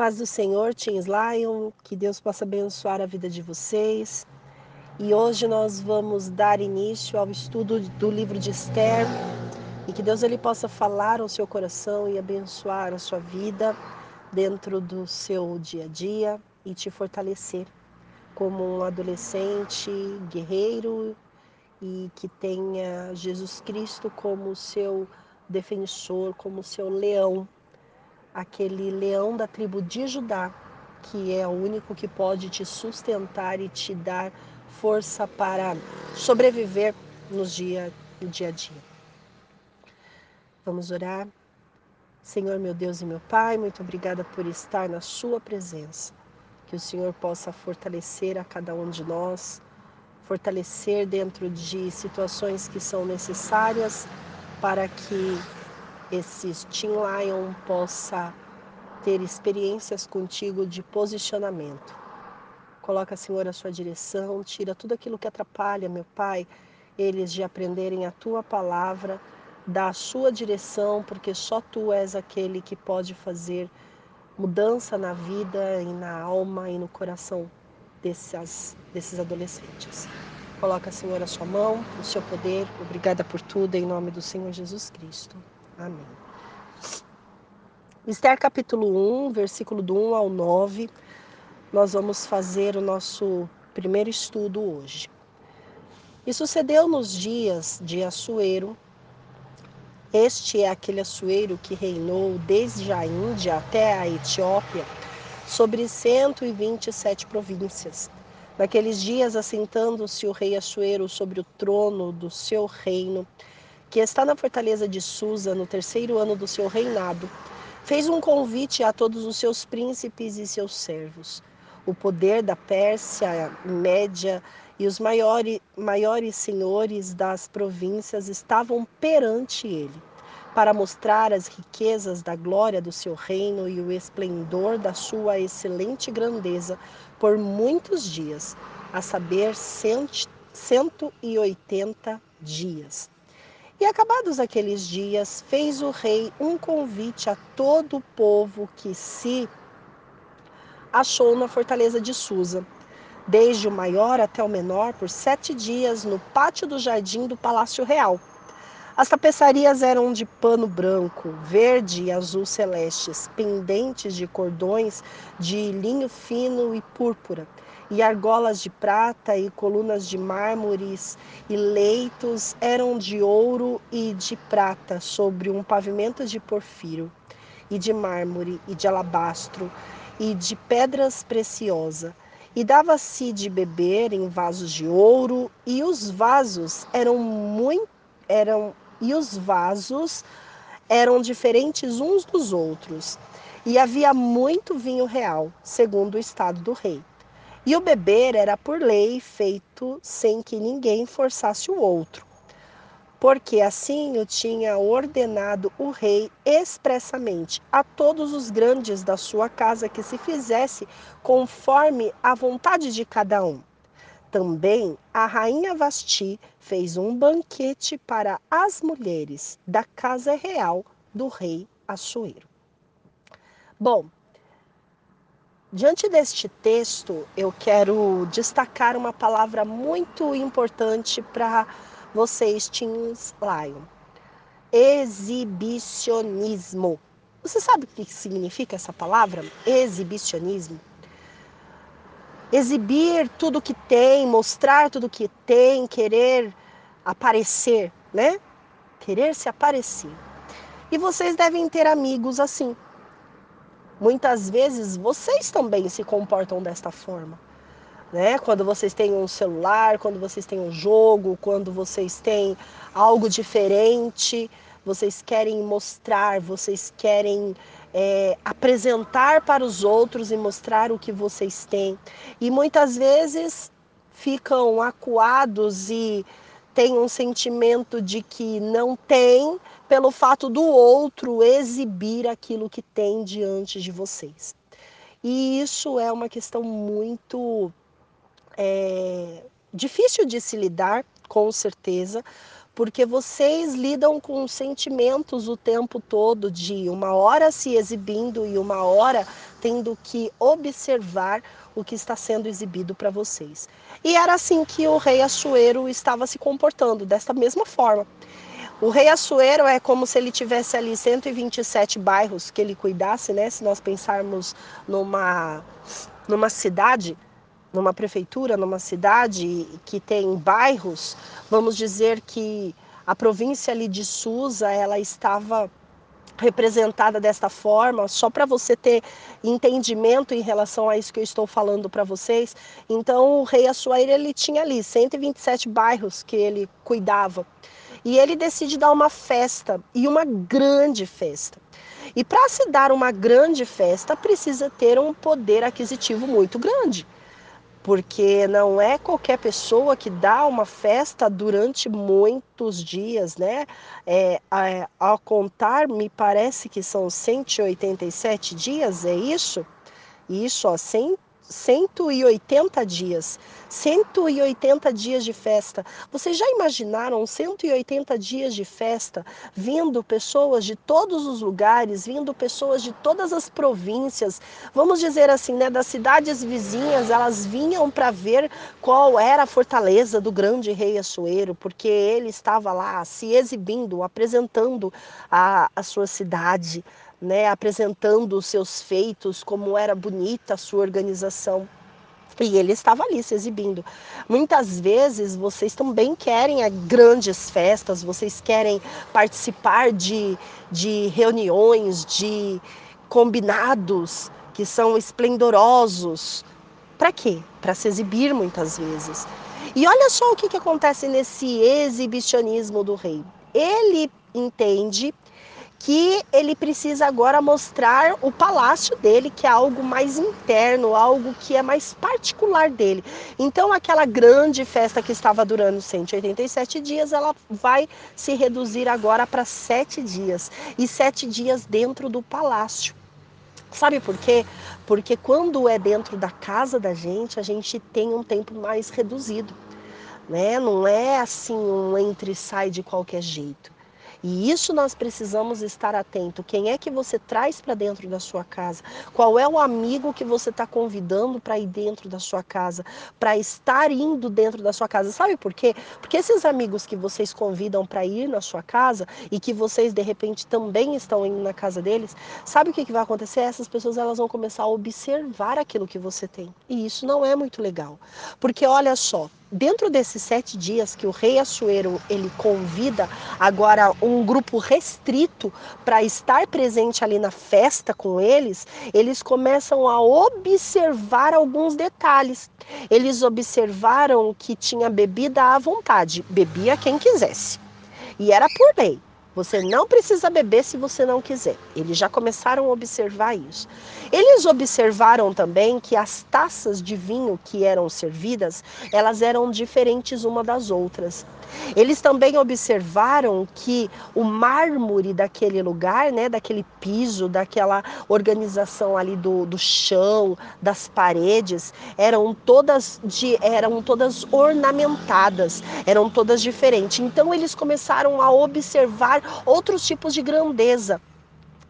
Paz do Senhor, Teens Lion, que Deus possa abençoar a vida de vocês. E hoje nós vamos dar início ao estudo do livro de Esther e que Deus ele possa falar ao seu coração e abençoar a sua vida dentro do seu dia a dia e te fortalecer como um adolescente guerreiro e que tenha Jesus Cristo como seu defensor, como seu leão aquele leão da tribo de Judá, que é o único que pode te sustentar e te dar força para sobreviver nos dia, no dia a dia. Vamos orar. Senhor, meu Deus e meu Pai, muito obrigada por estar na Sua presença. Que o Senhor possa fortalecer a cada um de nós, fortalecer dentro de situações que são necessárias para que esse Team Lion possa ter experiências contigo de posicionamento. Coloca, Senhor, a sua direção, tira tudo aquilo que atrapalha, meu Pai, eles de aprenderem a tua palavra, da sua direção, porque só tu és aquele que pode fazer mudança na vida e na alma e no coração desses adolescentes. Coloca, Senhor, a sua mão, o seu poder. Obrigada por tudo, em nome do Senhor Jesus Cristo. Amém. Esther capítulo 1, versículo do 1 ao 9, nós vamos fazer o nosso primeiro estudo hoje. E sucedeu nos dias de Assuero, este é aquele Assuero que reinou desde a Índia até a Etiópia, sobre 127 províncias. Naqueles dias, assentando-se o rei Assuero sobre o trono do seu reino, que está na fortaleza de Susa, no terceiro ano do seu reinado, fez um convite a todos os seus príncipes e seus servos. O poder da Pérsia Média e os maiores, maiores senhores das províncias estavam perante ele, para mostrar as riquezas da glória do seu reino e o esplendor da sua excelente grandeza por muitos dias, a saber, cento e oitenta dias. E acabados aqueles dias, fez o rei um convite a todo o povo que se achou na fortaleza de Susa, desde o maior até o menor, por sete dias, no pátio do jardim do Palácio Real. As tapeçarias eram de pano branco, verde e azul celestes, pendentes de cordões de linho fino e púrpura e argolas de prata e colunas de mármores e leitos eram de ouro e de prata sobre um pavimento de porfiro e de mármore e de alabastro e de pedras preciosas. E dava-se de beber em vasos de ouro e os vasos eram muito eram e os vasos eram diferentes uns dos outros. E havia muito vinho real segundo o estado do rei e o beber era por lei feito sem que ninguém forçasse o outro, porque assim o tinha ordenado o rei expressamente a todos os grandes da sua casa que se fizesse conforme a vontade de cada um. Também a rainha Vasti fez um banquete para as mulheres da casa real do rei Assuero. Bom, Diante deste texto, eu quero destacar uma palavra muito importante para vocês, Teens Lion. Exibicionismo. Você sabe o que significa essa palavra? Exibicionismo. Exibir tudo que tem, mostrar tudo que tem, querer aparecer, né? Querer se aparecer. E vocês devem ter amigos assim Muitas vezes vocês também se comportam desta forma. Né? Quando vocês têm um celular, quando vocês têm um jogo, quando vocês têm algo diferente, vocês querem mostrar, vocês querem é, apresentar para os outros e mostrar o que vocês têm. E muitas vezes ficam acuados e têm um sentimento de que não tem pelo fato do outro exibir aquilo que tem diante de vocês. E isso é uma questão muito é, difícil de se lidar, com certeza, porque vocês lidam com sentimentos o tempo todo de uma hora se exibindo e uma hora tendo que observar o que está sendo exibido para vocês. E era assim que o rei Assuero estava se comportando, desta mesma forma. O rei Assuero é como se ele tivesse ali 127 bairros que ele cuidasse, né? Se nós pensarmos numa, numa cidade, numa prefeitura, numa cidade que tem bairros, vamos dizer que a província ali de Susa, ela estava representada desta forma, só para você ter entendimento em relação a isso que eu estou falando para vocês. Então, o rei Assuero ele tinha ali 127 bairros que ele cuidava. E ele decide dar uma festa, e uma grande festa. E para se dar uma grande festa, precisa ter um poder aquisitivo muito grande. Porque não é qualquer pessoa que dá uma festa durante muitos dias, né? É, é, ao contar, me parece que são 187 dias, é isso? Isso, ó, 100 180 dias. 180 dias de festa. Vocês já imaginaram 180 dias de festa, vindo pessoas de todos os lugares, vindo pessoas de todas as províncias, vamos dizer assim, né, das cidades vizinhas, elas vinham para ver qual era a fortaleza do grande rei Assuero, porque ele estava lá se exibindo, apresentando a, a sua cidade né, apresentando os seus feitos, como era bonita a sua organização. E ele estava ali se exibindo. Muitas vezes vocês também querem grandes festas, vocês querem participar de, de reuniões, de combinados que são esplendorosos. Para quê? Para se exibir muitas vezes. E olha só o que, que acontece nesse exibicionismo do rei. Ele entende que ele precisa agora mostrar o palácio dele, que é algo mais interno, algo que é mais particular dele. Então, aquela grande festa que estava durando 187 dias, ela vai se reduzir agora para sete dias e sete dias dentro do palácio. Sabe por quê? Porque quando é dentro da casa da gente, a gente tem um tempo mais reduzido. Né? Não é assim um entre e sai de qualquer jeito. E isso nós precisamos estar atento. Quem é que você traz para dentro da sua casa? Qual é o amigo que você está convidando para ir dentro da sua casa? Para estar indo dentro da sua casa? Sabe por quê? Porque esses amigos que vocês convidam para ir na sua casa e que vocês de repente também estão indo na casa deles, sabe o que, que vai acontecer? Essas pessoas elas vão começar a observar aquilo que você tem. E isso não é muito legal. Porque olha só, dentro desses sete dias que o rei Assuero ele convida agora um grupo restrito para estar presente ali na festa com eles, eles começam a observar alguns detalhes. Eles observaram que tinha bebida à vontade, bebia quem quisesse. E era por lei. Você não precisa beber se você não quiser. Eles já começaram a observar isso. Eles observaram também que as taças de vinho que eram servidas, elas eram diferentes uma das outras. Eles também observaram que o mármore daquele lugar, né, daquele piso, daquela organização ali do, do chão, das paredes, eram todas de, eram todas ornamentadas, eram todas diferentes. Então eles começaram a observar outros tipos de grandeza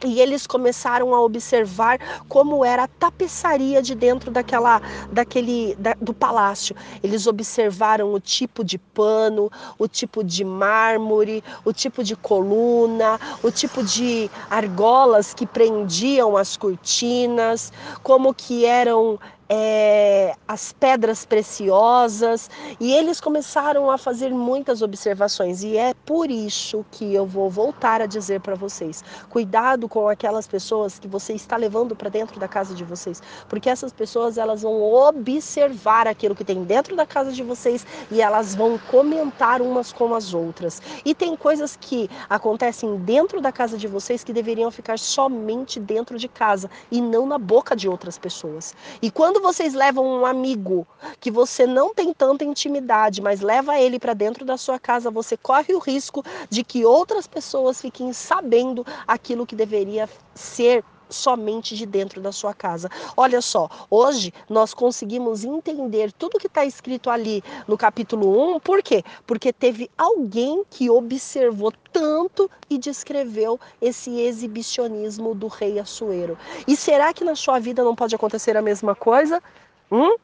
e eles começaram a observar como era a tapeçaria de dentro daquela, daquele, da, do palácio. Eles observaram o tipo de pano, o tipo de mármore, o tipo de coluna, o tipo de argolas que prendiam as cortinas, como que eram é, as pedras preciosas, e eles começaram a fazer muitas observações, e é por isso que eu vou voltar a dizer para vocês: cuidado com aquelas pessoas que você está levando para dentro da casa de vocês, porque essas pessoas elas vão observar aquilo que tem dentro da casa de vocês e elas vão comentar umas com as outras. E tem coisas que acontecem dentro da casa de vocês que deveriam ficar somente dentro de casa e não na boca de outras pessoas. E quando quando vocês levam um amigo que você não tem tanta intimidade, mas leva ele para dentro da sua casa, você corre o risco de que outras pessoas fiquem sabendo aquilo que deveria ser somente de dentro da sua casa. Olha só, hoje nós conseguimos entender tudo que está escrito ali no capítulo 1, por quê? Porque teve alguém que observou tanto e descreveu esse exibicionismo do rei Assuero. E será que na sua vida não pode acontecer a mesma coisa? Hum?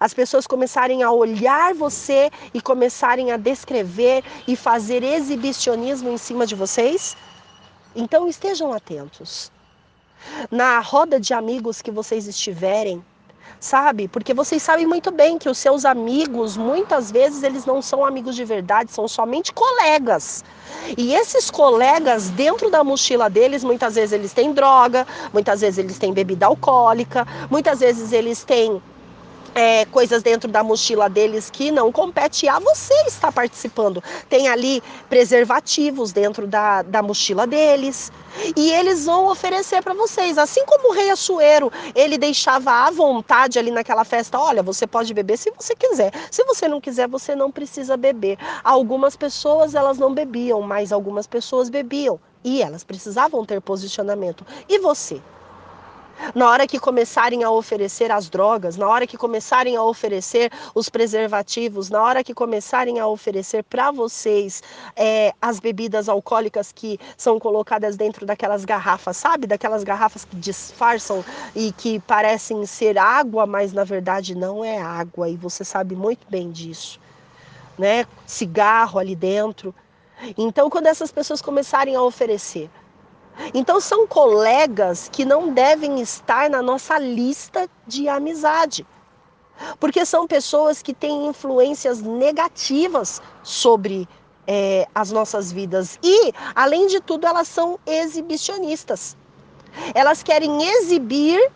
As pessoas começarem a olhar você e começarem a descrever e fazer exibicionismo em cima de vocês? Então estejam atentos na roda de amigos que vocês estiverem, sabe? Porque vocês sabem muito bem que os seus amigos, muitas vezes, eles não são amigos de verdade, são somente colegas. E esses colegas, dentro da mochila deles, muitas vezes eles têm droga, muitas vezes eles têm bebida alcoólica, muitas vezes eles têm é, coisas dentro da mochila deles que não compete a você estar participando. Tem ali preservativos dentro da, da mochila deles. E eles vão oferecer para vocês. Assim como o rei Assuero, ele deixava à vontade ali naquela festa: olha, você pode beber se você quiser. Se você não quiser, você não precisa beber. Algumas pessoas elas não bebiam, mas algumas pessoas bebiam. E elas precisavam ter posicionamento. E você? Na hora que começarem a oferecer as drogas, na hora que começarem a oferecer os preservativos, na hora que começarem a oferecer para vocês é, as bebidas alcoólicas que são colocadas dentro daquelas garrafas, sabe? Daquelas garrafas que disfarçam e que parecem ser água, mas na verdade não é água, e você sabe muito bem disso. Né? Cigarro ali dentro. Então, quando essas pessoas começarem a oferecer então são colegas que não devem estar na nossa lista de amizade. Porque são pessoas que têm influências negativas sobre é, as nossas vidas. E, além de tudo, elas são exibicionistas. Elas querem exibir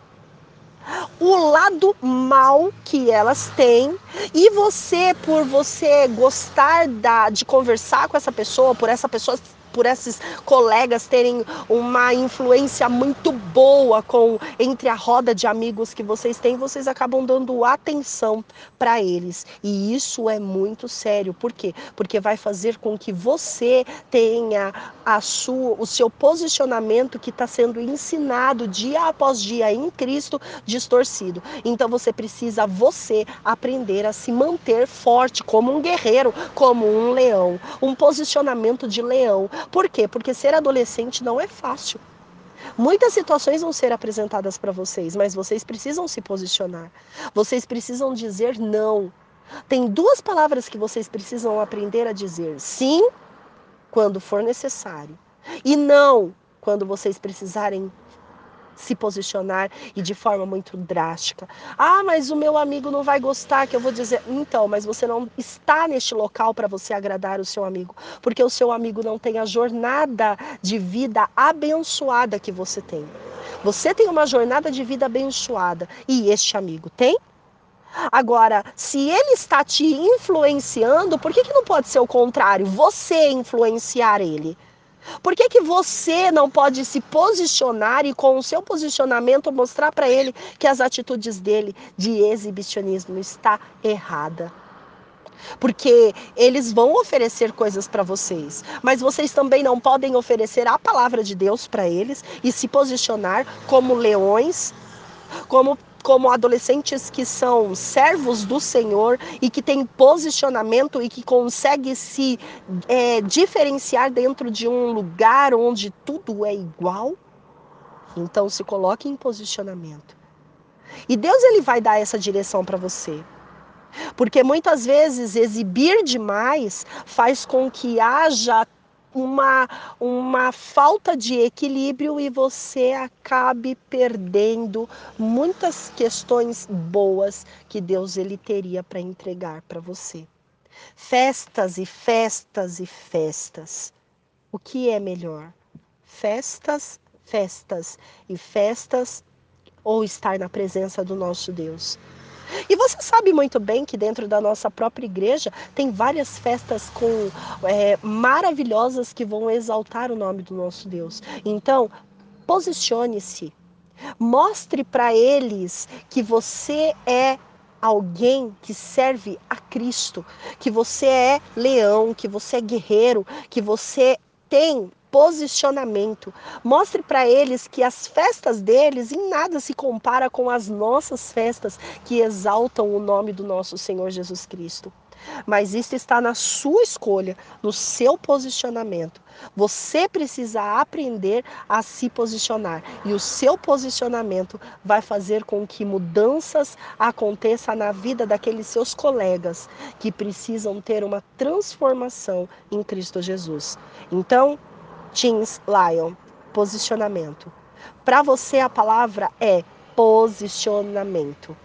o lado mal que elas têm e você por você gostar da, de conversar com essa pessoa, por essa pessoa por esses colegas terem uma influência muito boa com entre a roda de amigos que vocês têm, vocês acabam dando atenção para eles. E isso é muito sério. Por quê? Porque vai fazer com que você tenha a sua, o seu posicionamento que está sendo ensinado dia após dia em Cristo distorcido. Então você precisa você aprender a se manter forte como um guerreiro, como um leão, um posicionamento de leão, por quê? Porque ser adolescente não é fácil. Muitas situações vão ser apresentadas para vocês, mas vocês precisam se posicionar. Vocês precisam dizer não. Tem duas palavras que vocês precisam aprender a dizer: sim, quando for necessário, e não quando vocês precisarem se posicionar e de forma muito drástica. Ah, mas o meu amigo não vai gostar que eu vou dizer. Então, mas você não está neste local para você agradar o seu amigo, porque o seu amigo não tem a jornada de vida abençoada que você tem. Você tem uma jornada de vida abençoada e este amigo tem? Agora, se ele está te influenciando, por que, que não pode ser o contrário? Você influenciar ele. Por que, que você não pode se posicionar e, com o seu posicionamento, mostrar para ele que as atitudes dele de exibicionismo está errada? Porque eles vão oferecer coisas para vocês, mas vocês também não podem oferecer a palavra de Deus para eles e se posicionar como leões, como como adolescentes que são servos do Senhor e que têm posicionamento e que conseguem se é, diferenciar dentro de um lugar onde tudo é igual, então se coloque em posicionamento. E Deus ele vai dar essa direção para você. Porque muitas vezes exibir demais faz com que haja uma, uma falta de equilíbrio e você acabe perdendo muitas questões boas que Deus ele teria para entregar para você. Festas e festas e festas. O que é melhor? Festas, festas e festas ou estar na presença do nosso Deus? E você sabe muito bem que dentro da nossa própria igreja tem várias festas com é, maravilhosas que vão exaltar o nome do nosso Deus. Então, posicione-se. Mostre para eles que você é alguém que serve a Cristo, que você é leão, que você é guerreiro, que você tem posicionamento. Mostre para eles que as festas deles em nada se compara com as nossas festas que exaltam o nome do nosso Senhor Jesus Cristo. Mas isso está na sua escolha, no seu posicionamento. Você precisa aprender a se posicionar e o seu posicionamento vai fazer com que mudanças aconteçam na vida daqueles seus colegas que precisam ter uma transformação em Cristo Jesus. Então, Teens Lion, posicionamento. Para você a palavra é posicionamento,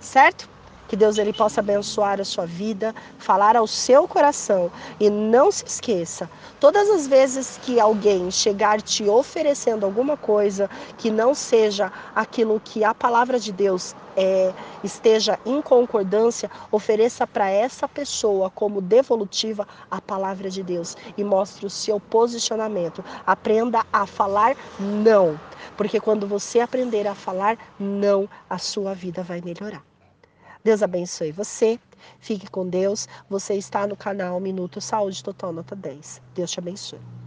certo? Que Deus ele possa abençoar a sua vida, falar ao seu coração e não se esqueça, todas as vezes que alguém chegar te oferecendo alguma coisa que não seja aquilo que a palavra de Deus é, esteja em concordância, ofereça para essa pessoa como devolutiva a palavra de Deus e mostre o seu posicionamento. Aprenda a falar não, porque quando você aprender a falar não, a sua vida vai melhorar. Deus abençoe você. Fique com Deus. Você está no canal Minuto Saúde Total Nota 10. Deus te abençoe.